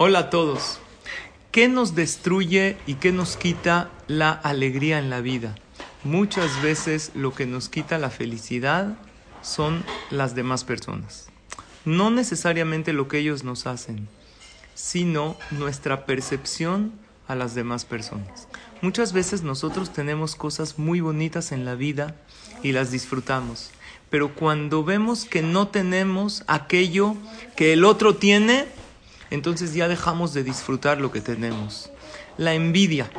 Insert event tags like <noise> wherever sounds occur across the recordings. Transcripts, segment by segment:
Hola a todos. ¿Qué nos destruye y qué nos quita la alegría en la vida? Muchas veces lo que nos quita la felicidad son las demás personas. No necesariamente lo que ellos nos hacen, sino nuestra percepción a las demás personas. Muchas veces nosotros tenemos cosas muy bonitas en la vida y las disfrutamos, pero cuando vemos que no tenemos aquello que el otro tiene, entonces ya dejamos de disfrutar lo que tenemos. La envidia.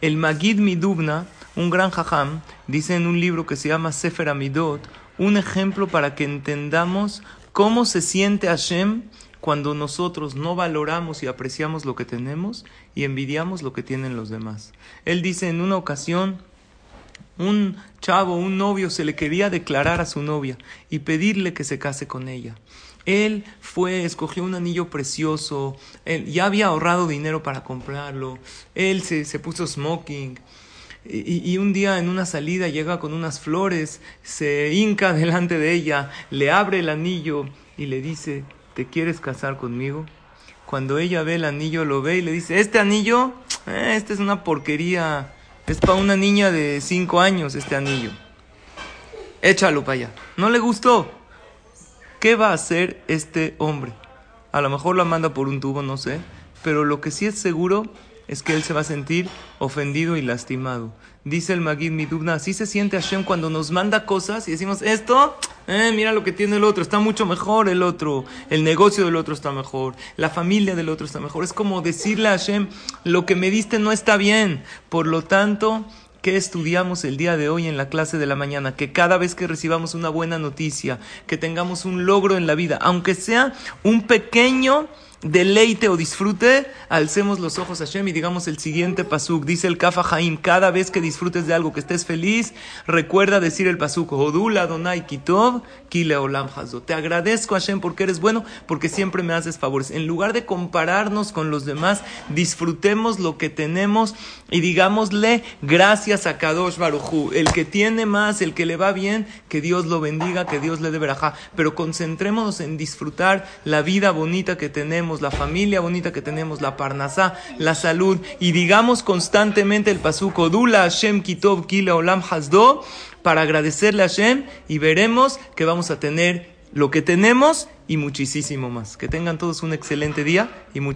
El Magid Midubna, un gran jajam, dice en un libro que se llama Sefer Amidot, un ejemplo para que entendamos cómo se siente Hashem cuando nosotros no valoramos y apreciamos lo que tenemos y envidiamos lo que tienen los demás. Él dice en una ocasión, un chavo, un novio, se le quería declarar a su novia y pedirle que se case con ella. Él fue, escogió un anillo precioso, él ya había ahorrado dinero para comprarlo, él se, se puso smoking. Y, un día en una salida llega con unas flores, se hinca <laughs> delante de ella, le abre el anillo y le dice, ¿te quieres casar conmigo? Cuando ella ve el anillo, lo ve y le dice, este anillo, eh, este es una porquería, es para una niña de cinco años este anillo. Échalo para allá. No le gustó. ¿Qué va a hacer este hombre? A lo mejor la manda por un tubo, no sé, pero lo que sí es seguro es que él se va a sentir ofendido y lastimado. Dice el Magid Midubna, así se siente Hashem cuando nos manda cosas y decimos, esto, eh, mira lo que tiene el otro, está mucho mejor el otro, el negocio del otro está mejor, la familia del otro está mejor. Es como decirle a Hashem, lo que me diste no está bien. Por lo tanto, ¿Qué estudiamos el día de hoy en la clase de la mañana? Que cada vez que recibamos una buena noticia, que tengamos un logro en la vida, aunque sea un pequeño deleite o disfrute, alcemos los ojos a Hashem y digamos el siguiente pasuk. Dice el Kafa Haim, cada vez que disfrutes de algo, que estés feliz, recuerda decir el pasuk, Hodula Donai Kitov, Kile Olam Hazo. Te agradezco Hashem porque eres bueno, porque siempre me haces favores. En lugar de compararnos con los demás, disfrutemos lo que tenemos y digámosle gracias a Kadosh Baruchu. El que tiene más, el que le va bien, que Dios lo bendiga, que Dios le dé verajá. Pero concentrémonos en disfrutar la vida bonita que tenemos la familia bonita que tenemos, la parnasá, la salud, y digamos constantemente el pasuco, Dula Hashem Kitov Kila Olam Hasdo, para agradecerle a Hashem y veremos que vamos a tener lo que tenemos y muchísimo más. Que tengan todos un excelente día y mucho